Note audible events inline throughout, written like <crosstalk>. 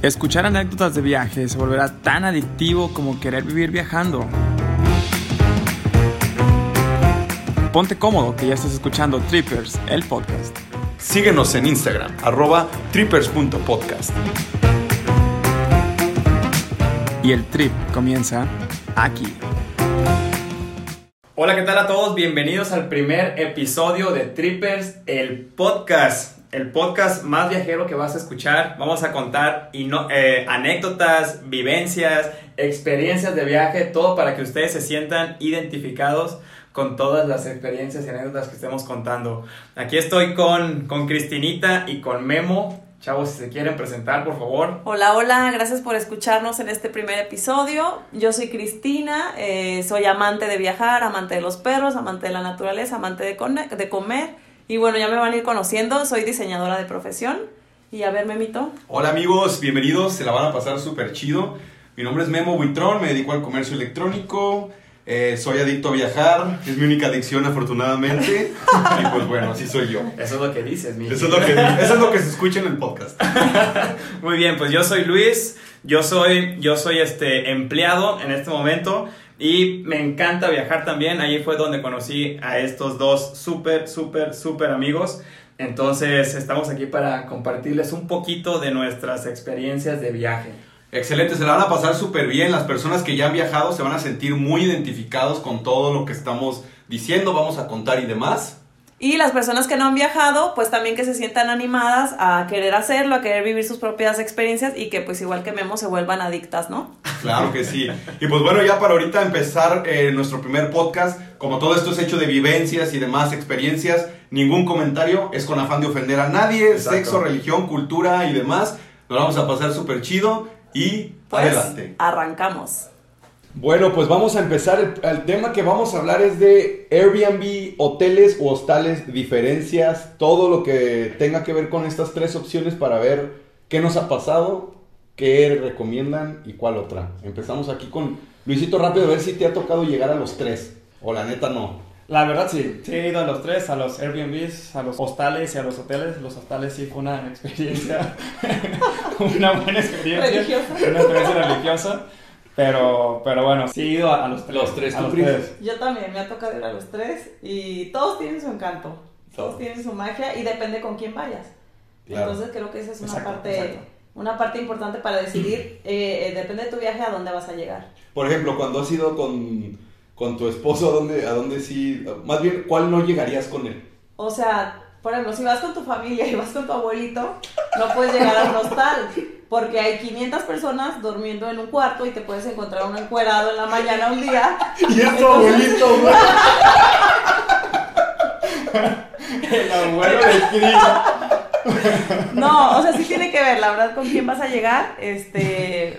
Escuchar anécdotas de viaje se volverá tan adictivo como querer vivir viajando. Ponte cómodo que ya estás escuchando Trippers, el podcast. Síguenos en Instagram, arroba trippers.podcast. Y el trip comienza aquí. Hola, ¿qué tal a todos? Bienvenidos al primer episodio de Trippers, el podcast. El podcast más viajero que vas a escuchar. Vamos a contar eh, anécdotas, vivencias, experiencias de viaje, todo para que ustedes se sientan identificados con todas las experiencias y anécdotas que estemos contando. Aquí estoy con, con Cristinita y con Memo. Chavos, si se quieren presentar, por favor. Hola, hola, gracias por escucharnos en este primer episodio. Yo soy Cristina, eh, soy amante de viajar, amante de los perros, amante de la naturaleza, amante de, de comer. Y bueno, ya me van a ir conociendo, soy diseñadora de profesión. Y a ver, Memito. Hola amigos, bienvenidos, se la van a pasar súper chido. Mi nombre es Memo Buitrón, me dedico al comercio electrónico. Eh, soy adicto a viajar, es mi única adicción afortunadamente. <laughs> y pues bueno, así soy yo. Eso es lo que dices, mi. Eso es lo que, eso es lo que se escucha en el podcast. <laughs> Muy bien, pues yo soy Luis, yo soy, yo soy este empleado en este momento y me encanta viajar también. Ahí fue donde conocí a estos dos súper, súper, súper amigos. Entonces estamos aquí para compartirles un poquito de nuestras experiencias de viaje. Excelente, se la van a pasar súper bien. Las personas que ya han viajado se van a sentir muy identificados con todo lo que estamos diciendo, vamos a contar y demás. Y las personas que no han viajado, pues también que se sientan animadas a querer hacerlo, a querer vivir sus propias experiencias y que pues igual que Memo se vuelvan adictas, ¿no? Claro que sí. Y pues bueno, ya para ahorita empezar eh, nuestro primer podcast, como todo esto es hecho de vivencias y demás experiencias, ningún comentario es con afán de ofender a nadie, sexo, religión, cultura y demás. Nos vamos a pasar súper chido y pues, adelante. Arrancamos. Bueno, pues vamos a empezar. El, tema que vamos a hablar es de Airbnb, hoteles o hostales, diferencias, todo lo que tenga que ver con estas tres opciones para ver qué nos ha pasado, qué recomiendan y cuál otra. Empezamos aquí con Luisito rápido a ver si te ha tocado llegar a los tres. O la neta no. La verdad sí, sí he ido a los tres, a los Airbnbs, a los hostales y a los hoteles. Los hostales sí fue una experiencia, <laughs> una buena experiencia. Religiosa. Una experiencia religiosa. Pero, pero bueno, sí he ido a, los tres. Los tres, a los tres. Yo también me ha tocado ir a los tres y todos tienen su encanto, todos tienen su magia y depende con quién vayas. Entonces creo que esa es una parte... Una parte importante para decidir, eh, eh, depende de tu viaje, a dónde vas a llegar. Por ejemplo, cuando has ido con, con tu esposo, ¿a dónde, ¿a dónde sí? Más bien, ¿cuál no llegarías con él? O sea, por ejemplo, si vas con tu familia y vas con tu abuelito, no puedes llegar a un hostal. Porque hay 500 personas durmiendo en un cuarto y te puedes encontrar uno encuerado en la mañana un día. <laughs> Y es tu abuelito, güey. <laughs> El abuelo de Cris. No, o sea, sí tiene que ver, la verdad, con quién vas a llegar. Este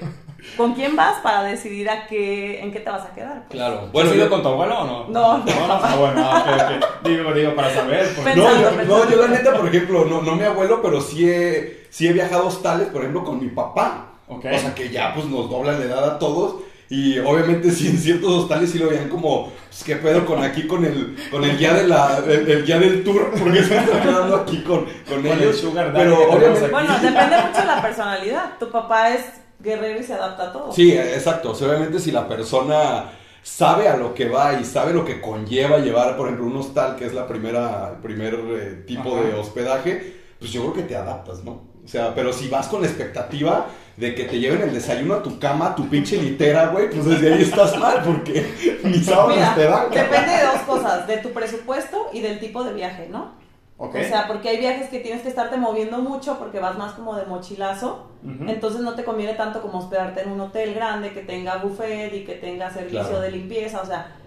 ¿Con quién vas para decidir a qué, en qué te vas a quedar? Pues? Claro. Bueno, ¿Has ido con tu abuelo o no? No, no. no, no. Ah, bueno, ah, digo, digo, para saber. Pues. no, yo, no, yo la neta, por ejemplo, no, no mi abuelo, pero sí he, sí he viajado a hostales, por ejemplo, con mi papá. Okay. O sea, que ya pues nos doblan la edad a todos. Y obviamente sí, en ciertos hostales sí lo veían como, pues qué pedo con aquí, con el, con el guía de la, el, guía del tour, porque se está quedando aquí con, con, ellos. pero obviamente... Bueno, depende mucho de la personalidad. Tu papá es guerrero y se adapta a todo. Sí, exacto. obviamente si la persona sabe a lo que va y sabe lo que conlleva llevar, por ejemplo, un hostal, que es la primera, el primer eh, tipo de hospedaje, pues yo creo que te adaptas, ¿no? O sea, pero si vas con la expectativa de que te lleven el desayuno a tu cama, tu pinche litera, güey, pues desde ahí estás mal, porque <laughs> ni sabes te dan. Depende de dos cosas, de tu presupuesto y del tipo de viaje, ¿no? O sea, porque hay viajes que tienes que estarte moviendo mucho porque vas más como de mochilazo. Entonces no te conviene tanto como hospedarte en un hotel grande que tenga buffet y que tenga servicio de limpieza. O sea,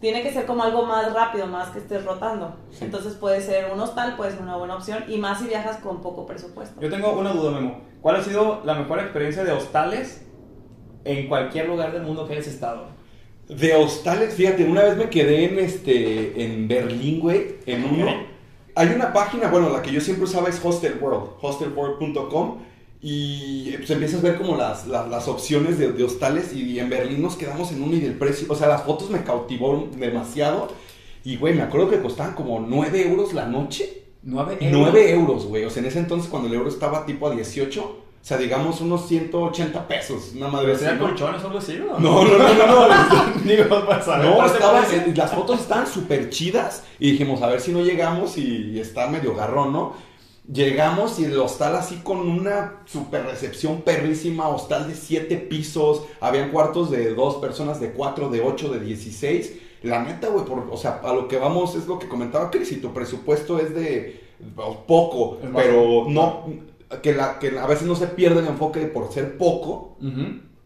tiene que ser como algo más rápido, más que estés rotando. Entonces puede ser un hostal, puede ser una buena opción. Y más si viajas con poco presupuesto. Yo tengo una duda, Memo. ¿Cuál ha sido la mejor experiencia de hostales en cualquier lugar del mundo que hayas estado? De hostales, fíjate, una vez me quedé en este en Berlín, güey, en uno hay una página, bueno, la que yo siempre usaba es Hostel World, hostelworld.com, y pues empiezas a ver como las, las, opciones de, hostales, y, en Berlín nos quedamos en uno y del precio, o sea, las fotos me cautivó demasiado, y güey, me acuerdo que costaban como 9 euros la noche. 9 euros. 9 euros, güey, o sea, en ese entonces cuando el euro estaba tipo a 18, O sea, digamos unos 180 pesos, una madre así. colchones o algo así, ¿no? No, no, no, no. no. <laughs> Las fotos estaban súper chidas y dijimos, a ver si no llegamos y está medio garrón, ¿no? Llegamos y el hostal así con una super recepción perrísima, hostal de 7 pisos, habían cuartos de dos personas, de 4, de 8, de 16. La neta, güey, o sea, a lo que vamos es lo que comentaba Cris, y tu presupuesto es de poco, pero no, que, la, que a veces no se pierde el enfoque de por ser poco,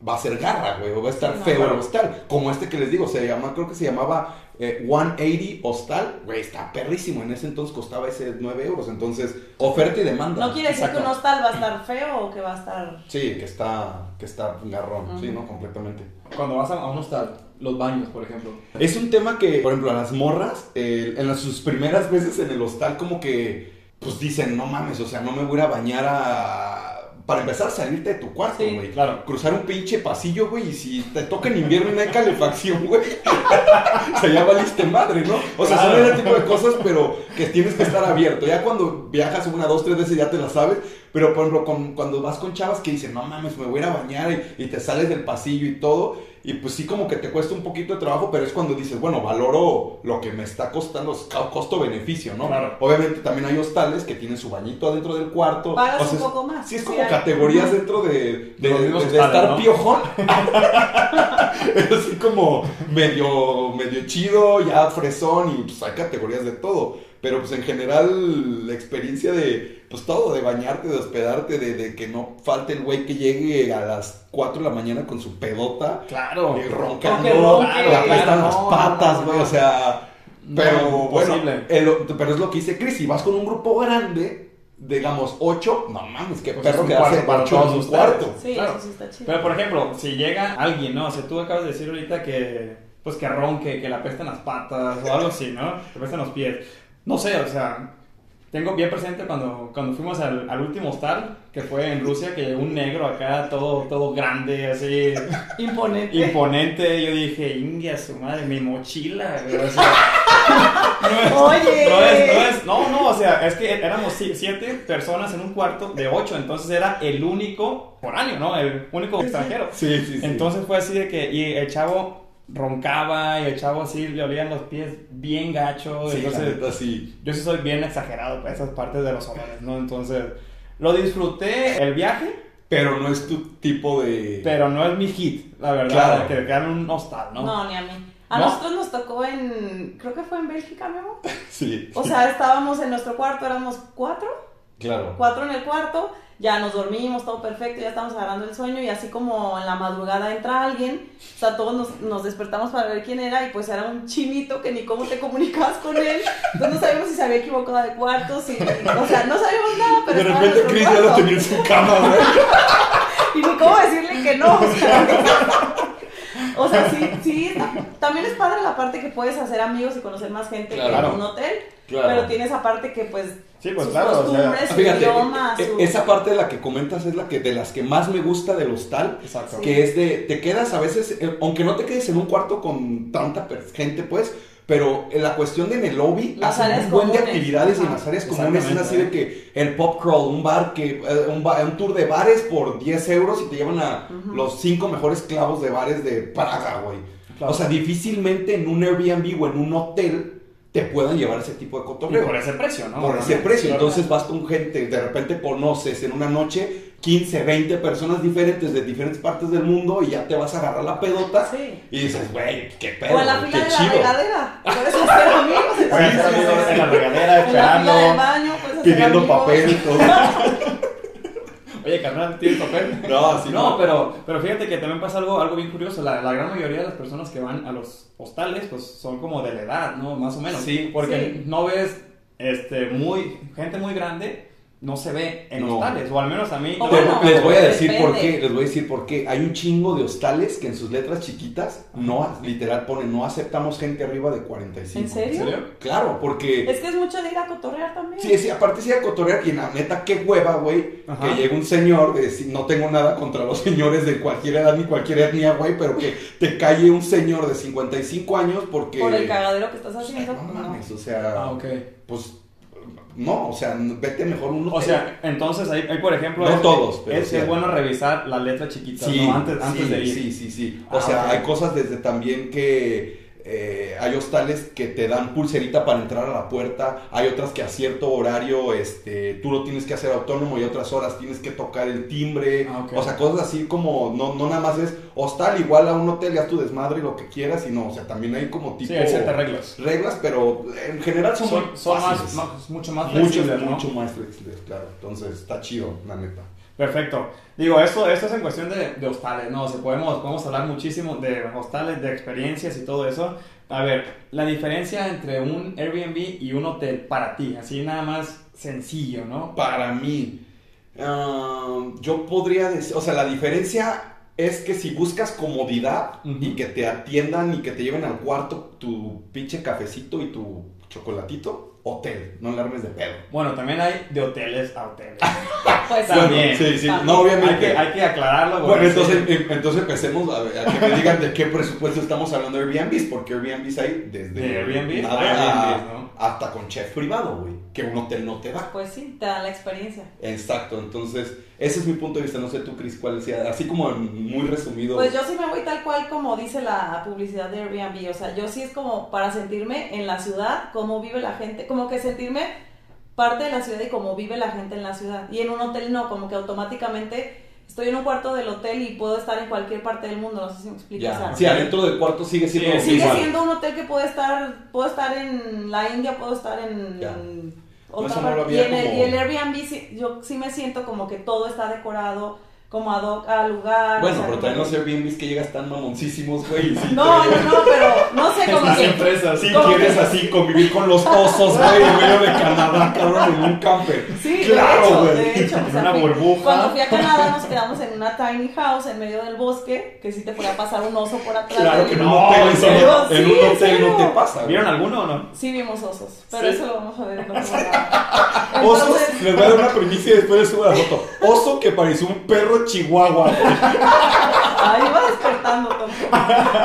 va a ser garra, güey, o va a estar feo el hostal. Como este que les digo, se llama, creo que se llamaba 180 eh, hostal, güey, está perrísimo. En ese entonces costaba ese 9 euros. Entonces, oferta y demanda. No quiere decir que un hostal va a estar feo o que va a estar. Sí, que está, que está garrón, sí, ¿no? Completamente. Cuando vas a un hostal, los baños, por ejemplo. Es un tema que, por ejemplo, a las morras, en las, sus primeras veces en el hostal, como que, pues dicen, no mames, o sea, no me voy a bañar a para empezar, a salirte de tu cuarto, güey. claro. Cruzar un pinche pasillo, güey, y si te toca en invierno y no hay calefacción, güey. <laughs> o sea, ya valiste madre, ¿no? O sea, son ese tipo de cosas, pero que tienes que estar abierto. Ya cuando viajas una, dos, tres veces ya te la sabes. Pero, por ejemplo, cuando vas con chavas que dicen, no mames, me voy a ir a bañar y, y te sales del pasillo y todo y pues sí como que te cuesta un poquito de trabajo, pero es cuando dices, bueno, valoro lo que me está costando, costo-beneficio, ¿no? Claro. Obviamente también hay hostales que tienen su bañito adentro del cuarto. Pagas un poco más. Sí, es como categorías dentro de, de, estar piojón. <laughs> es así como medio, medio chido, ya fresón y pues hay categorías de todo. Pero pues en general la experiencia de, pues todo, de bañarte, de hospedarte, de, que no falte el güey que llegue a las 4 de la mañana con su pedota. Claro. Y roncando, le apestan las patas, güey, o sea... Pero bueno, pero es lo que dice Chris, si vas con un grupo grande, digamos 8, no mames, qué pues perro que hace para todos un cuarto. Sí, eso sí está chido. Pero por ejemplo, si llega alguien, ¿no? O sea, tú acabas de decir ahorita que pues que ronque, que le apestan las patas o algo así, ¿no? Que apestan los pies. No sé, o sea, tengo bien presente cuando, cuando fuimos al, al, último hostal, que fue en Rusia, que llegó un negro acá, todo, todo grande, así. <laughs> Imponente. Imponente. Yo dije, India, su madre, mi mochila. <laughs> no Oye. No, es, no, no, o sea, es que éramos siete personas en un cuarto de ocho, entonces era el único foráneo, ¿no? El único extranjero. Sí, sí, sí. Entonces fue así de que, y el chavo roncaba y el chavo así le olían los pies bien gacho. Sí, entonces, Yo sí soy bien exagerado para esas partes de los olores, ¿no? Entonces, lo disfruté el viaje. Pero no es tu tipo de. Pero no es mi hit, la verdad, que quedar en un hostal, ¿no? No, ni a mí. A nosotros nos tocó en. Creo que fue en Bélgica, Memo. <laughs> sí. O sea, estábamos en nuestro cuarto, éramos cuatro. Claro. Cuatro en el cuarto ya nos dormimos, todo perfecto, ya estamos agarrando el sueño y así como en la madrugada entra alguien, o sea, todos nos, nos, despertamos para ver quién era y pues era un chinito que ni cómo te comunicabas con él, entonces no sabíamos si se había equivocado de cuartos, y, o sea, no sabíamos nada, pero... De repente Chris ya lo tenía en su cama, güey. <laughs> y ni cómo decirle que no, o sea... <laughs> O sea, sí, sí, también es padre la parte que puedes hacer amigos y conocer más gente que en un hotel. Pero tiene esa parte que pues Sí, pues claro, costumbres, fíjate, e, esa parte de la que comentas es la que de las que más me gusta del hostal, Exacto. que es de te quedas a veces eh, aunque no te quedes en un cuarto con tanta gente, pues, pero en la cuestión de en el lobby hacen un buen de actividades y en las áreas comunes es así de que el pop crawl, un bar que eh, un, un, tour de bares por 10 euros y te llevan a los cinco mejores clavos de bares de Praga, güey. O sea, difícilmente en un Airbnb o en un hotel te puedan llevar ese tipo de cotorreo. por ese precio, ¿no? Por ese precio. Entonces vas con gente, de repente conoces en una noche 15, 20 personas diferentes de diferentes partes del mundo y ya te vas a agarrar la pedota sí. y dices, güey, qué pedo. O en la fila de la regadera. Por eso espero amigos. en la regadera esperando. En la fila del baño, pues, pidiendo papel y todo. <laughs> Oye, carnal, ¿tienes papel? <laughs> No, sí. No, pero, pero fíjate que también pasa algo, algo bien curioso. La, la, gran mayoría de las personas que van a los hostales, pues son como de la edad, ¿no? Más o menos. Sí. Porque no ves este, muy, gente muy grande no se ve en hostales, o al menos a mí. les voy a decir por qué, les voy a decir por qué. Hay un chingo de hostales que en sus letras chiquitas, no, literal pone, no aceptamos gente arriba de 45. ¿En serio? ¿En serio? Claro, porque... Es que es mucho de ir a cotorrear también. Sí, sí, aparte sí a cotorrear, y en la neta, qué hueva, güey, que llegue un señor, de, no tengo nada contra los <laughs> señores de cualquier edad ni cualquier etnia, güey, pero que te calle un señor de 55 años porque... Por el cagadero que estás haciendo. no mames, o sea... Ah, ok. Pues no, o sea, vete mejor uno. O sea, entonces ahí, ahí por ejemplo, no es, todos, pero es, es, bueno revisar la letra chiquita sí, ¿no? antes, antes sí, de ir. Sí, sí, sí. O ah, sea, okay. hay cosas desde también que eh, hay hostales que te dan pulserita para entrar a la puerta, hay otras que a cierto horario este, tú lo tienes que hacer autónomo y otras horas tienes que tocar el timbre, ah, okay. o sea, cosas así como, no, no nada más es hostal igual a un hotel, ya tu desmadre lo que quieras, sino, o sea, también hay como tipo... Sí, hay ciertas reglas. Reglas, pero en general son, son, son más, más, mucho más flexibles, mucho, ¿no? mucho más flexibles, claro, entonces está chido, la neta. Perfecto. Digo, esto, esto es en cuestión de, de hostales, ¿no? O sea, podemos, podemos hablar muchísimo de hostales, de experiencias y todo eso. A ver, la diferencia entre un Airbnb y un hotel para ti, así nada más sencillo, ¿no? Para mí, uh, yo podría decir, o sea, la diferencia es que si buscas comodidad uh -huh. y que te atiendan y que te lleven al cuarto tu pinche cafecito y tu chocolatito, hotel, no le armes de pedo. Bueno, también hay de hoteles a hoteles. <laughs> pues también. Sí, sí, También. no, obviamente. Hay que, hay que aclararlo. Bueno, entonces, sí. em- entonces empecemos a, a que me digan de qué presupuesto estamos hablando de Airbnbs, porque Airbnbs hay desde De Airbnbs nada a Airbnbs, ¿no? hasta con chef privado, güey, que un hotel no te da. Pues sí, te da la experiencia. Exacto, entonces ese es mi punto de vista, no sé tú, Cris, cuál sea, así como muy resumido. Pues yo sí me voy tal cual como dice la publicidad de Airbnb, o sea, yo sí es como para sentirme en la ciudad, cómo vive la gente, como que sentirme parte de la ciudad y cómo vive la gente en la ciudad. Y en un hotel no, como que automáticamente estoy en un cuarto del hotel y puedo estar en cualquier parte del mundo, no sé si me explico. o ya, sea, sí, adentro del cuarto sigue siendo Sí, Sigue igual. siendo un hotel que puede estar, puedo estar en la India, puedo estar en, otra no parte. y, el, y el Airbnb sí- yo sí me siento como que todo está decorado, como ad hoc al lugar. Bueno, o sea, pero también los Airbnbs que llegas tan mamoncísimos, güey. sí No, te- no, no, pero no sé, Las que... empresas. Si ¿Cómo quieres que? así convivir con los osos, güey, en medio de Canadá, cabrón, en un camper. Sí, claro, de hecho, güey. de hecho. En o sea, una burbuja. Cuando fui a Canadá nos quedamos en una tiny house en medio del bosque, que sí te podía pasar un oso por atrás. Claro que No, hotel, ¿en eso no- en Sí, un ¿en hotel no te pasa. güey. ¿Vieron alguno o no? Sí vimos osos, pero Sí. eso lo vamos a ver en otro <laughs> programa. Osos, Entonces, les voy a dar una primicia y después les subo la foto. Oso que pareció un perro chihuahua. <laughs> Ahí va despertando.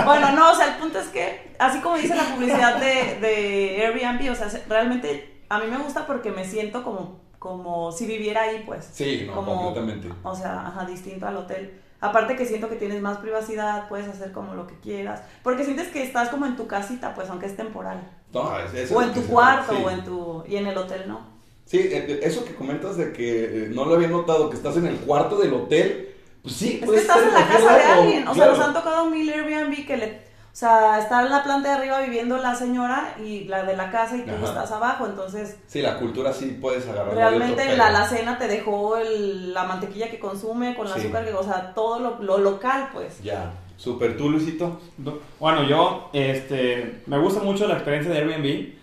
Bueno, no, o sea, el punto es que, así como dice la publicidad de, de Airbnb, o sea, se- realmente a mí me gusta porque me siento como, como si viviera ahí, pues. Sí, no, Como- completamente. O sea, ajá, distinto al hotel. Aparte que siento que tienes más privacidad, puedes hacer como lo que quieras. Porque sientes que estás como en tu casita, pues, aunque es temporal. No, es- O en tu cuarto, sí. o en tu... Y en el hotel no. Sí, eh, eso que comentas de que eh, no lo había notado, que estás en el cuarto del hotel. Pues sí, Es que estás en la casa de alguien. O sea, claro. nos han tocado mil Airbnb que le... O sea, está en la planta de arriba viviendo la señora y la de la casa y tú Ajá. estás abajo. Entonces, Sí, la cultura sí puedes agarrar. realmente en la alacena te dejó el- la mantequilla que consume con el Sí. azúcar que... O sea, todo lo, lo local, pues. Ya. Super, tú, Luisito. Bueno, yo este, me gusta mucho la experiencia de Airbnb.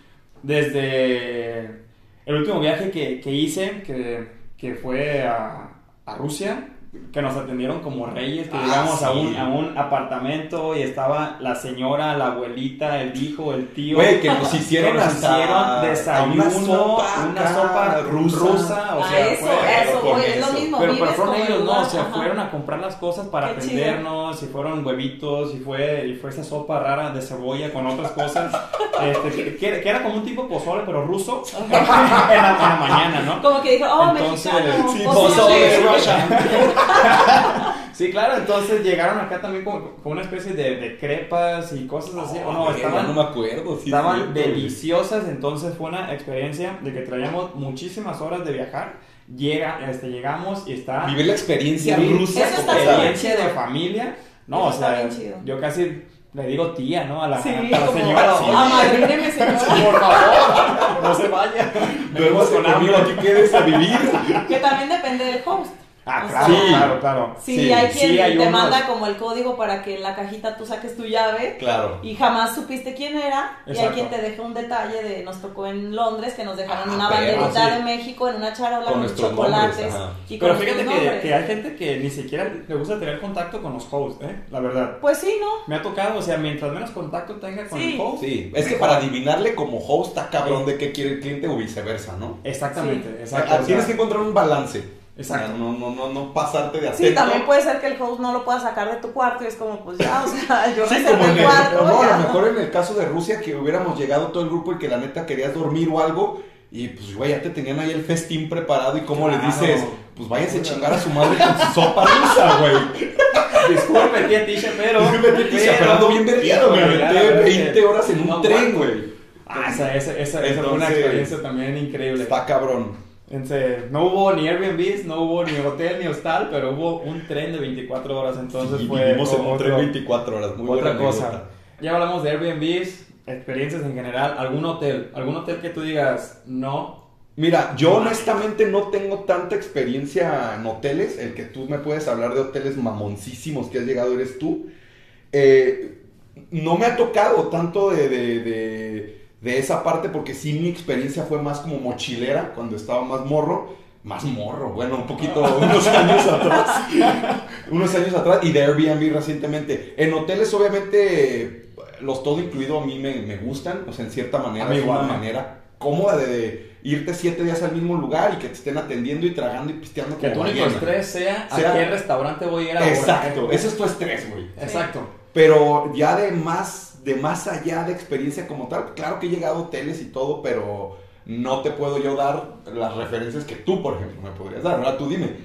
Desde el último viaje que, que hice, que, que fue a, a Rusia, que nos atendieron como reyes, que Ah, llegamos a, un, a un apartamento y estaba la señora, la abuelita, el hijo, el tío. Güey, que nos hicieron que nos hasta hicieron desayuno, una sopa, una acá, sopa rusa. rusa, o sea, eso, fue- eso con es lo mismo. pero, pero fueron ellos, no, o sea, ajá. fueron a comprar las cosas para Qué chido. atendernos, si fueron huevitos, si fue, y fue esa sopa rara de cebolla con otras cosas, este, que, era como un tipo pozole, pero ruso, en la, en la mañana, ¿no? Como que dijo, oh, Entonces, mexicano. sí, pozole". pozole. Sí, claro, entonces llegaron acá también con, con una especie de, de crepas y cosas así, no, estaban me acuerdo. sí, Estaban cierto, güey. deliciosas, entonces fue una experiencia de que traíamos muchísimas horas de viajar. Llega, este, llegamos y está Vivir la experiencia Vivir rusa. Eso está bien. experiencia de familia. No, Eso o sea, yo casi le digo tía, ¿no? A la, Sí, a la señora. sí. amadríneme, señora. <laughs> Por favor, no se vaya. Con conmigo, aquí quedes a vivir. Que también depende del host. Ah, O claro, sea, claro, claro. Sí, Sí, hay quien sí, hay te unos- manda como el código para que en la cajita tú saques tu llave Claro. y jamás supiste quién era. Y hay Exacto. quien te deja un detalle de, nos tocó en Londres que nos dejaron Ah, una perro, banderita sí. de México en una charola Con con, nuestros chocolates. y con Pero fíjate que, hay gente que ni siquiera le gusta tener contacto con los hosts, ¿eh? La verdad. Pues sí, ¿no? Me ha tocado, o sea, mientras menos contacto tenga con Sí. el host. Sí, es que para adivinarle como host está cabrón de qué quiere el cliente o viceversa, ¿no? Exactamente, Sí. exacto. Ah, o sea, Tienes que encontrar un balance. Exacto. No, no, no, no pasarte de atento. Sí, también puede ser que el host no lo pueda sacar de tu cuarto y es como, pues ya, o sea, <laughs> yo Sí, como en el cuarto. no, a lo mejor en el caso de Rusia que hubiéramos llegado todo el grupo y que la neta querías dormir o algo Y pues, güey, ya te tenían ahí el festín preparado y cómo le dices, pues váyanse a chingar a su madre con su sopa rusa, güey. <laughs> Disculpe, tía Tisha, pero. Disculpe, tía Tisha, pero ando bien verguero, me aventé 20 horas en un tren, güey. Ah, esa, esa, esa, esa fue una experiencia también increíble. Está cabrón. Entonces, no hubo ni Airbnb, no hubo ni hotel ni hostal, pero hubo un tren de 24 horas, entonces Sí, fue vivimos en un otro- tren 24 horas, muy otra buena cosa. anécdota. Ya hablamos de Airbnbs, experiencias en general, algún hotel, algún hotel que tú digas, no, Mira, yo honestamente no tengo tanta experiencia en hoteles. El que tú me puedes hablar de hoteles mamoncísimos que has llegado eres tú. Eh, no me ha tocado tanto de, de, de- de esa parte porque sí mi experiencia fue más como mochilera cuando estaba más morro. Más morro, bueno, un poquito, unos años <laughs> atrás. unos años atrás y de Airbnb recientemente. En hoteles obviamente los todo incluido a mí me, me gustan, o sea, en cierta manera, A es una manera cómoda de irte siete días al mismo lugar y que te estén atendiendo y tragando y pisteando que tu único estrés sea, Sea- a qué restaurante voy a ir ahora. Exacto, ese es tu estrés, güey. Exacto. Pero ya de más, de más allá de experiencia como tal, claro que he llegado a hoteles y todo, pero no te puedo yo dar las referencias que tú, por ejemplo, me podrías dar. Ahora tú dime,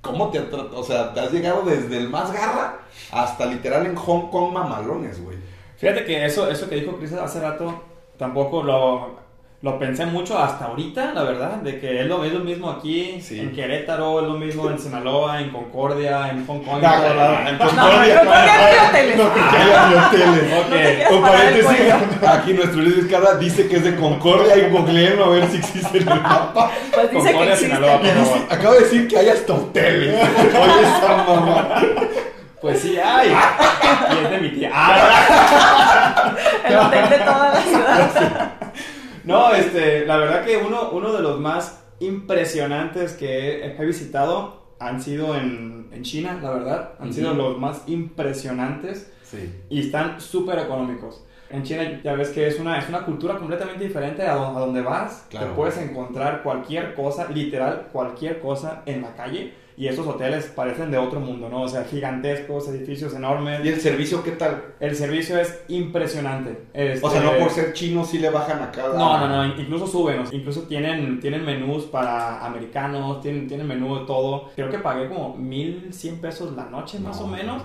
¿cómo te, o sea, te has llegado desde el más garra hasta literal en Hong Kong mamalones, güey? Fíjate que eso, eso que dijo Chris hace rato, tampoco lo, lo pensé mucho hasta ahorita, la verdad, de que es lo, es lo mismo aquí, Sí. en Querétaro, es lo mismo en Sinaloa, en Concordia, en Hong Kong, en lado. en No, Concordia. no, no, no, no, hoteles. No, Concordia paréntesis, aquí nuestro Luis Vizcarra dice que es de Concordia y googleenlo a ver si existe en el mapa. Pues dice Concordia. Sinaloa, Y dice- acaba de decir que hay hasta hoteles. Oye, esa mamá. Pues sí, hay. y es de mi tía. El hotel de toda la ciudad. No, este, la verdad que uno, uno de los más impresionantes que he, he visitado han sido en, en China, la verdad. Han sido Ujú. los más impresionantes Sí. y están súper económicos. En China ya ves que es una, es una cultura completamente diferente a, don- a donde vas. Claro. Te puedes encontrar cualquier cosa, literal, cualquier cosa en la calle. Y esos hoteles parecen de otro mundo, ¿no? O sea, gigantescos, edificios enormes. ¿Y el servicio qué tal? El servicio es impresionante. O sea, no Este, por ser chino sí le bajan a cada... no, no, no, incluso suben, incluso tienen, tienen menús para americanos, tienen, tienen menú de todo. Creo que pagué como 1100 pesos la noche más o menos.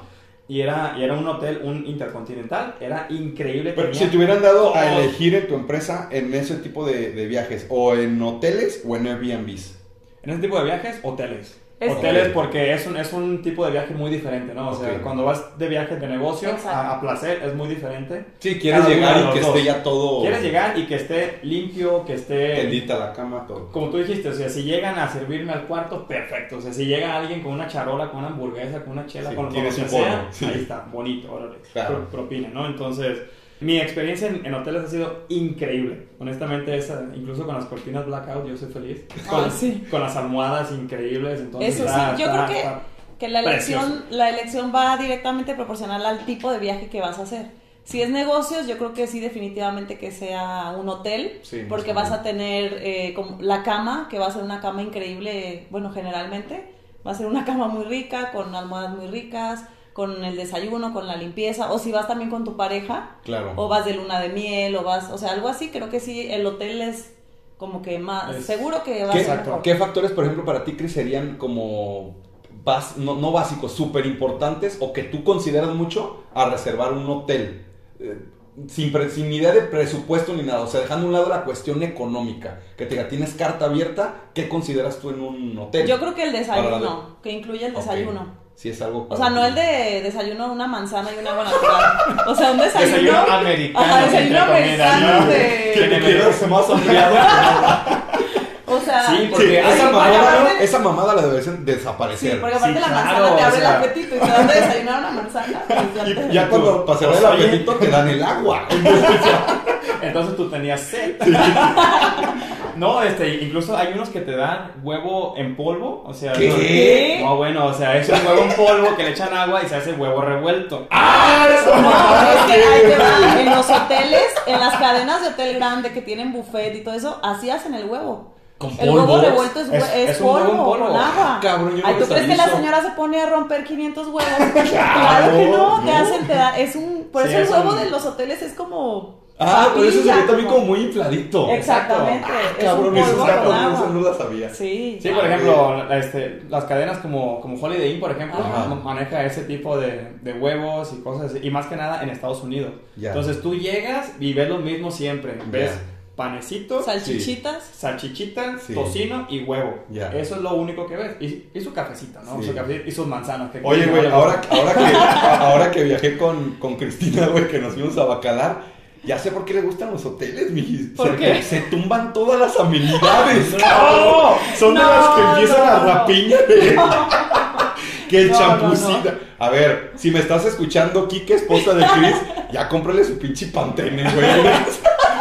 Y era, y era un hotel, un intercontinental, era increíble. Pero tenía si te hubieran dado a elegir en tu empresa en ese tipo de, de viajes, o en hoteles o en Airbnbs. En ese tipo de viajes, hoteles. Es- hoteles porque es un, es un tipo de viaje muy diferente, ¿no? O sea, Ok. cuando vas de viaje de negocio a, a placer es muy diferente. Sí, quieres llegar y que dos. esté ya todo... Quieres llegar y que esté limpio, que esté... Tendita la cama, todo. Como tú dijiste, o sea, si llegan a servirme al cuarto, perfecto. O sea, si llega alguien con una charola, con una hamburguesa, con una chela, Sí, con, lo que sea, sí. ahí está, bonito, órale. Claro. Pro- propina, ¿no? Entonces, mi experiencia en, en hoteles ha sido increíble. Honestamente, esa, incluso con las cortinas blackout, yo soy feliz. Con, Ah, sí. con las almohadas increíbles, entonces Eso sí, yo creo que- Que la elección, la elección va directamente proporcional al tipo de viaje que vas a hacer. Si es negocios, yo creo que sí, definitivamente que sea un hotel, Sí, porque vas a tener eh, como la cama, que va a ser una cama increíble, bueno, generalmente, va a ser una <laughs> cama muy rica, con almohadas muy ricas, con el desayuno, con la limpieza, o si vas también con tu pareja, Claro. o vas de luna de miel, o vas, o sea, algo así, creo que sí, el hotel es como que más, Es- seguro que va a ¿Qué, ser mejor. qué factores, por ejemplo, para ti, Chris, serían como bas- no, no básicos, súper importantes o que tú consideras mucho a reservar un hotel? Eh, sin, pre- sin idea de presupuesto ni nada, o sea, dejando a un lado la cuestión económica, que te diga, tienes carta abierta, ¿qué consideras tú en un hotel? Yo creo que el desayuno, que incluye el desayuno. Sí, es algo... O sea, no el de desayuno una manzana y un agua natural. O sea, un <laughs> desayuno. Desayuno americano, Ajá, desayuno americano ¿no? de. Que te quedas más hambriado. <laughs> O sea, Sí, Sí, porque esa, Porque mamada, aparte- esa mamada la deberían Sí, desaparecer. porque aparte Sí, la manzana claro, te o abre sea. el apetito y te dan de desayunar una manzana. pues ya Y te- ya cuando para cerrar el Oye. apetito te dan el agua. <laughs> Entonces tú tenías sed. No, este, incluso hay unos que te dan huevo en polvo, o sea, ¿Qué? no, no, bueno, o sea, es un huevo en polvo que le echan agua y se hace huevo revuelto. ¡Ah! Eso No, es que ahí te va. En los hoteles, en las cadenas de hotel grande que tienen buffet y todo eso, así hacen el huevo. ¿Con El huevo polvo? revuelto es, Es- es es un polvo, polvo. con agua. Ah, cabrón, yo no Ay, ¿tú crees que la señora se pone a romper 500 huevos? claro que no, te hacen, te da, es un, por Sí, eso el huevo un- de los hoteles es como Ah, por eso se ve también como muy infladito. Exactamente. Ah, es cabrón, un eso polvo está con cabrón, eso agua. no la sabía. Sí. Sí, por ejemplo, este, las cadenas como, como Holiday Inn, por ejemplo, Ajá. maneja ese tipo de, de huevos y cosas así, y más que nada en Estados Unidos. Ya. Entonces tú llegas y ves lo mismo siempre. Ves Ya. panecito, Salchichitas. salchichita, Sí. tocino y huevo. Ya. Eso es lo único que ves. Y, y su cafecito, ¿no? Sí. Su cafecito y sus manzanas. que- Oye, güey, ahora, ahora, que, ahora que viajé con, con Cristina, güey, que nos fuimos a Bacalar, ya sé por qué le gustan los hoteles, mijis. ¿Por se, qué? se tumban todas las amenidades. <laughs> No. ¡No! Son de No, las que empiezan a no. rapiña de... <laughs> Que el no, A ver, si me estás escuchando, Kike, esposa de Chris, ya cómprale su pinche pantene, güey. <laughs>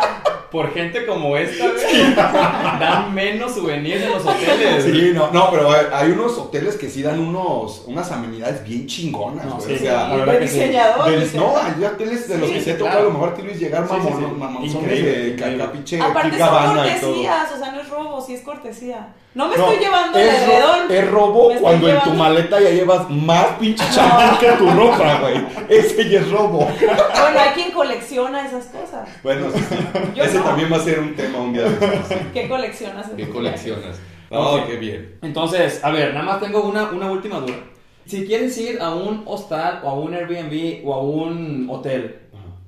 Por gente como esta, güey, dan menos souvenirs en los hoteles. Sí, no, no, pero hay, hay unos hoteles que sí dan unos, unas amenidades bien chingonas, No, güey. sí, o sea, la verdad sí. Del- no, hay hoteles de los Sí, que se ha tocado a lo mejor ti Luis llegar Sí, sí, mamón, sí. mamonzones de increíble. caca, pinche Aparte son Gabbana y todo. cortesías, o sea, no es robo, sí es cortesía. No me No, estoy llevando el es, edredón. es robo cuando en tu maleta ya llevas más pinche champú que tu ropa, güey. Ese ya es robo. Bueno, hay quien colecciona esas cosas. Bueno, sí, <laughs> Ese no. también va a ser un tema un día de estos, sí. <laughs> ¿Qué coleccionas? ¿Qué coleccionas? Ok. qué bien. Entonces, a ver, nada más tengo una, una última duda. Si quieres ir a un hostal o a un Airbnb o a un hotel,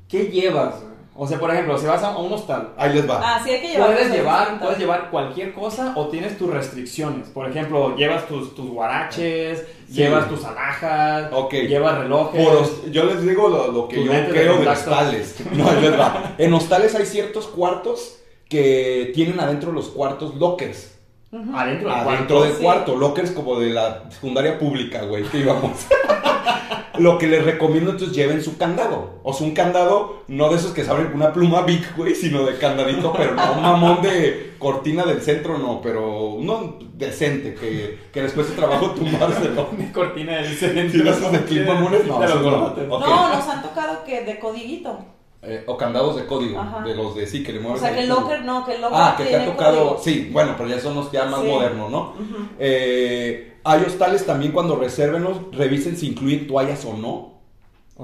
¿qué llevas? O sea, por ejemplo, si vas a un hostal, Ahí les va. Ah, sí hay que llevar. puedes llevar, puedes llevar cualquier cosa o tienes tus restricciones. Por ejemplo, llevas tus, tus guaraches, Sí. llevas tus alhajas, llevas relojes. Por yo les digo lo, lo que yo creo de hostales. <laughs> No, ahí les va. En hostales hay ciertos cuartos que tienen adentro los cuartos lockers. adentro del Adentro cuarto. del sí. cuarto, lockers como de la secundaria pública, güey, que íbamos. <laughs> Lo que les recomiendo entonces lleven su candado. O sea, un candado no de esos que se abren con una pluma big, güey, sino de candadito, pero no un mamón de cortina del centro, no, pero uno decente, que, que les cueste trabajo tumbárselo. Mi cortina del centro. Si no esos de clip mamones, no, De. No, nos han tocado que de codiguito. Eh, o candados de código, Ajá. de los de sí, que le O mueves sea, que el tú. locker no, que el locker Ah, que te ha tocado. código. Sí, bueno, pero ya son los ya más Sí. modernos, ¿no? Ujú. Eh, hay hostales también cuando resérvenlos, revisen si incluyen toallas o no.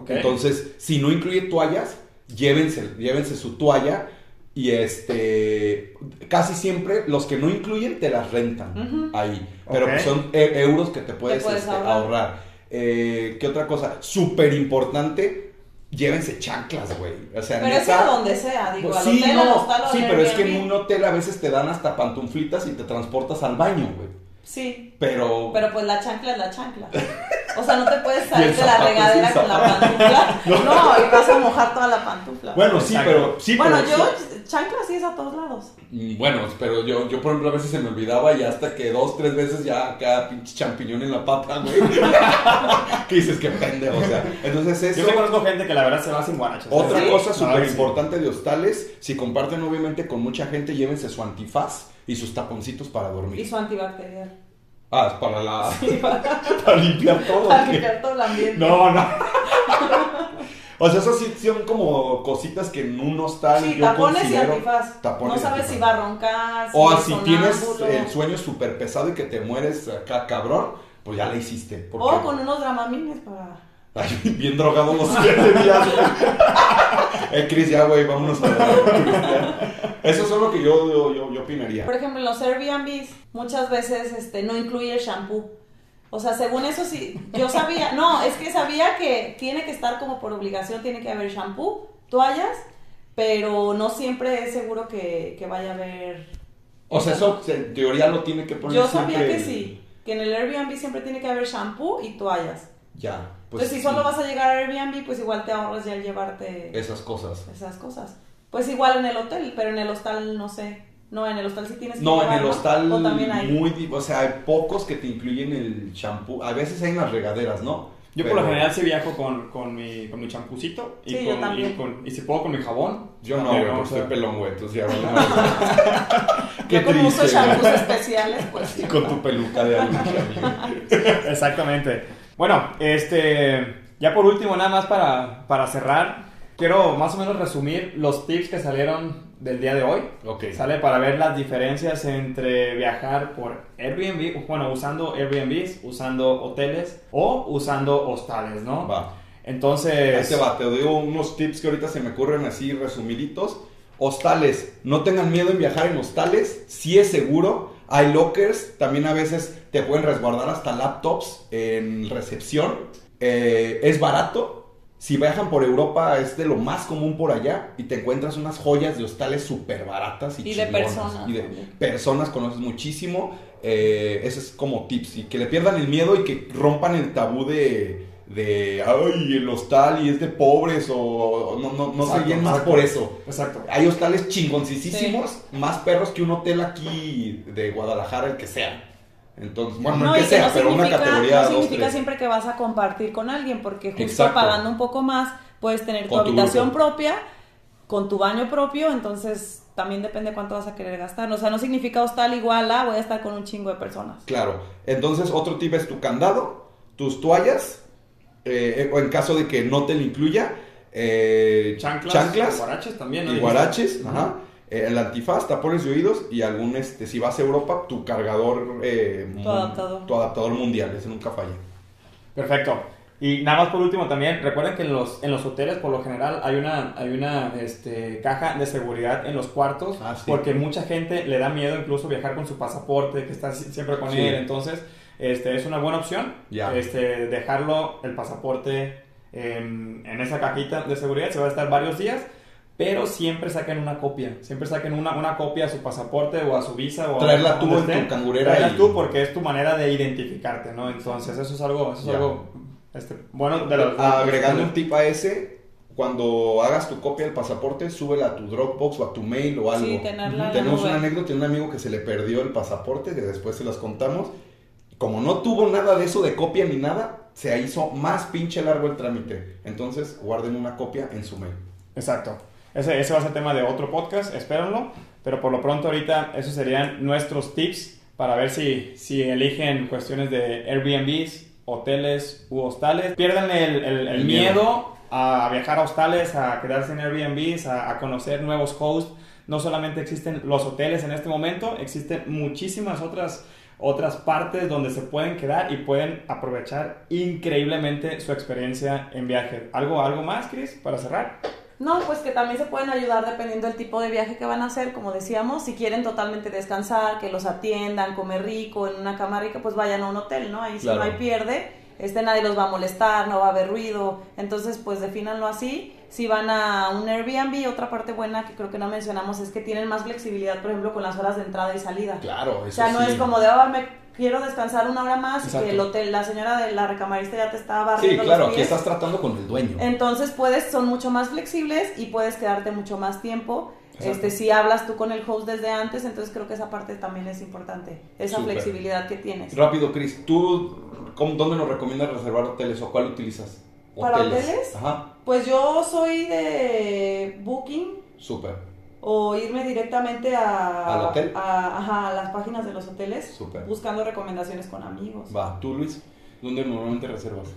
Entonces, si no incluye toallas, llévense, llévense su toalla. Y este, casi siempre los que no incluyen te las rentan ahí. Pero pues son e- euros que te puedes, puedes este, ahorrar. ahorrar. Eh, ¿Qué otra cosa? Súper importante, llévense chanclas, güey. O sea, Pero eso neta- a donde sea, digo, pues al sí, hotel, no, al hostal o sí, pero es que en un hotel a veces te dan hasta pantuflitas y te transportas al baño, güey. Sí, Pero, pero pues la chancla es la chancla. <laughs> O sea, no te puedes Y salir de la regadera con la pantufla. <laughs> No, y vas a mojar toda la pantufla. bueno, sí, pero sí, Bueno, pero yo, sí. chancla sí es a todos lados. Mm, Bueno, pero yo, yo por ejemplo a veces se me olvidaba y hasta que dos, tres veces ya acá pinche champiñón en la pata, güey. <laughs> que dices que pendejo, o sea. Entonces eso. Yo sí conozco gente que la verdad se va sin guaraches. Otra ¿Sí? cosa súper sí. importante de hostales, si comparten obviamente con mucha gente, llévense su antifaz y sus taponcitos para Y dormir. su antibacterial. Ah, es para la Sí, para, <laughs> para limpiar <laughs> todo. para limpiar todo el ambiente. No, no. <laughs> O sea, eso sí son como cositas que en un hostal Sí, yo tapones y antifaz. tapones no sabes antifaz. si va a roncar, si O si tienes el sueño súper pesado y que te mueres acá cabrón, pues ya la hiciste. O con unos dramamines para... Ay, bien drogado los siete días. eh, Chris, ya, güey, vámonos a dormir. Eso es lo que yo, yo, yo, yo opinaría. Por ejemplo, en los Airbnbs muchas veces este, no incluye el shampoo. O sea, según eso sí, yo sabía, no, es que sabía que tiene que estar como por obligación, tiene que haber shampoo, toallas, pero no siempre es seguro que, que vaya a haber... O sea, eso en teoría lo tiene que poner Yo sabía siempre que sí, que en el Airbnb siempre tiene que haber shampoo y toallas. Ya. Pues, Entonces, si solo vas a llegar al Airbnb, pues igual te ahorras ya el llevarte Esas cosas. esas cosas. Pues igual en el hotel, pero en el hostal no sé. No, en el hostal sí tienes que No, en el hostal O también hay. muy... O sea, hay pocos que te incluyen el champú. A veces hay en las regaderas, ¿no? Yo por lo general sí viajo con, con mi, con mi champucito y, Sí, yo con, también. y, con- y si puedo con mi jabón. Yo no, güey, o porque sea, estoy pelón, güey. Entonces ya, <laughs> bueno, Qué Yo como uso triste, güey. especiales, pues. <laughs> Con tu peluca de aluminio. <laughs> Exactamente. Bueno, este, ya por último, nada más para, para cerrar, quiero más o menos resumir los tips que salieron del día de hoy. Ok. Sale para ver las diferencias entre viajar por Airbnb, bueno, usando Airbnbs, usando hoteles o usando hostales, ¿no? Va. Entonces... Ahí te va, te doy unos tips que ahorita se me ocurren así resumiditos. Hostales, no tengan miedo en viajar en hostales, sí es seguro. Hay lockers, también a veces te pueden resguardar hasta laptops en recepción. Eh, es barato, si viajan por Europa es de lo más común por allá y te encuentras unas joyas de hostales súper baratas y, y de personas. Y de personas conoces muchísimo. Eh, ese es como tips. Y que le pierdan el miedo y que rompan el tabú de, de ay, el hostal y es de pobres o no, no, no se más por eso. Exacto. Hay hostales chingoncísimos, más perros que un hotel aquí de Guadalajara, el que sea. Entonces, bueno, no, que sea, pero una categoría. No significa siempre que vas a compartir con alguien, porque justo pagando un poco más puedes tener tu habitación propia, con tu baño propio, entonces también depende cuánto vas a querer gastar. O sea, no significa hostal igual a voy a estar con un chingo de personas. Claro. Entonces, otro tip es tu candado, tus toallas, eh, o en caso de que no te lo incluya, eh, chanclas, chanclas, guaraches también. Y guaraches, ajá eh, el antifaz, tapones de oídos y algún, este, si vas a Europa, tu cargador, eh, tu, adaptador. tu adaptador mundial, ese nunca falla. Perfecto. Y nada más por último también, recuerden que en los, en los hoteles por lo general hay una, hay una este, caja de seguridad en los cuartos ah, porque mucha gente le da miedo incluso viajar con su pasaporte, que está siempre con él, entonces este, es una buena opción este, dejarlo, el pasaporte en, en esa cajita de seguridad, se va a estar varios días pero siempre saquen una copia, siempre saquen una, una copia a su pasaporte o a su visa o traerla tú en tu cangurera traerla tú porque es tu manera de identificarte, ¿no? Entonces eso es algo, eso es algo este, bueno de los, agregando un tip a ese cuando hagas tu copia del pasaporte, súbela a tu Dropbox o a tu mail o algo. Sí, tenerla Tenemos una anécdota de un amigo que se le perdió el pasaporte, que después se las contamos. Como no tuvo nada de eso de copia ni nada, se hizo más pinche largo el trámite. Entonces, guarden una copia en su mail. Exacto. Ese, ese va a ser tema de otro podcast, espérenlo. Pero por lo pronto ahorita esos serían nuestros tips para ver si, si eligen cuestiones de Airbnbs, hoteles u hostales. Pierdan el, el, miedo a viajar a hostales, a quedarse en Airbnbs, a, a, conocer nuevos hosts. No solamente existen los hoteles en este momento, existen muchísimas otras, otras partes donde se pueden quedar y pueden aprovechar increíblemente su experiencia en viaje. ¿Algo, algo más, Chris, para cerrar? No, pues que también se pueden ayudar dependiendo del tipo de viaje que van a hacer, como decíamos, si quieren totalmente descansar, que los atiendan, comer rico, en una cama rica, pues vayan a un hotel, ¿no? Ahí si no hay pierde, este nadie los va a molestar, no va a haber ruido, entonces pues defínanlo así. Si van a un Airbnb, otra parte buena que creo que no mencionamos es que tienen más flexibilidad, por ejemplo, con las horas de entrada y salida. Claro, eso O sea, no es como de, oh, me quiero descansar una hora más que el hotel, la señora de la recamarista ya te está barriendo Sí, claro, aquí estás tratando con el dueño. Entonces puedes, son mucho más flexibles y puedes quedarte mucho más tiempo. Este, si hablas tú con el host desde antes, entonces creo que esa parte también es importante, esa flexibilidad que tienes. Rápido, Chris, ¿tú dónde nos recomiendas reservar hoteles o cuál utilizas? ¿Para hoteles? Ajá. Pues yo soy de Booking. Súper o irme directamente a, ¿Al hotel? A, las páginas de los hoteles buscando recomendaciones con amigos. Va, tú Luis, ¿dónde normalmente reservas?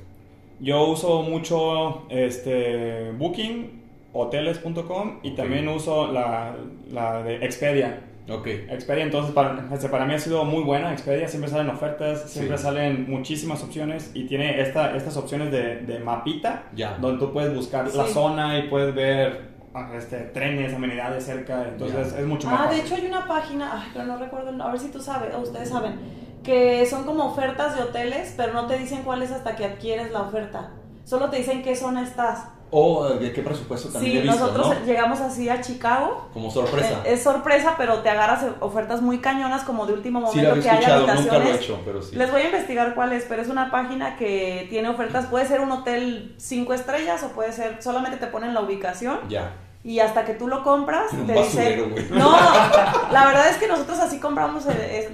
Yo uso mucho este Booking, hoteles.com y también uso la, la, de Expedia. Ok. Expedia, entonces para, este, para mí ha sido muy buena. Expedia siempre salen ofertas, siempre salen muchísimas opciones y tiene esta, estas opciones de, de mapita, ya. donde tú puedes buscar la zona y puedes ver este, trenes, amenidades cerca, entonces es mucho más. Ah, de hecho hay una página, pero no recuerdo, a ver si tú sabes, o ustedes saben, que son como ofertas de hoteles, pero no te dicen cuál es hasta que adquieres la oferta. Solo te dicen qué zona estás. O de qué presupuesto también. Sí, he visto, nosotros llegamos así a Chicago. Como sorpresa. Eh, es, sorpresa, pero te agarras ofertas muy cañonas como de último momento sí, que hay habitaciones. Nunca lo he hecho, pero sí. Les voy a investigar cuál es, pero es una página que tiene ofertas. Puede ser un hotel cinco estrellas o puede ser solamente te ponen la ubicación. Ya y hasta que tú lo compras te dicen no la verdad es que nosotros así compramos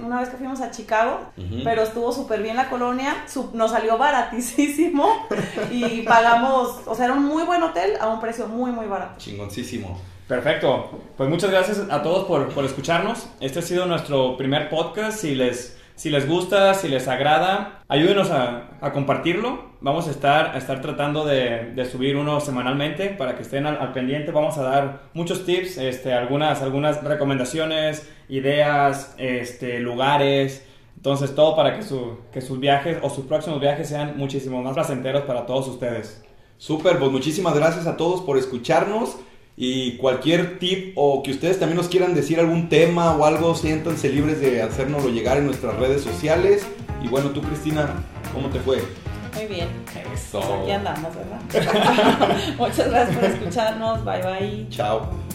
una vez que fuimos a Chicago pero estuvo súper bien la colonia nos salió baratísimo y pagamos o sea era un muy buen hotel a un precio muy muy barato. Chingoncísimo. Perfecto. Pues muchas gracias a todos por, por escucharnos. Este ha sido nuestro primer podcast si les si les gusta, si les agrada, ayúdenos a, compartirlo. Vamos a estar, a estar tratando de, subir uno semanalmente para que estén al, pendiente. Vamos a dar muchos tips, este, algunas, algunas recomendaciones, ideas, este, lugares. Entonces, todo para que, su, que sus viajes o sus próximos viajes sean muchísimo más placenteros para todos ustedes. Súper, pues muchísimas gracias a todos por escucharnos. Y cualquier tip o que ustedes también nos quieran decir algún tema o algo, siéntanse libres de hacérnoslo llegar en nuestras redes sociales. Y bueno, tú Cristina, ¿cómo te fue? Muy bien. Eso. Pues aquí andamos, ¿verdad? <laughs> Muchas gracias por escucharnos. Bye bye. Chao.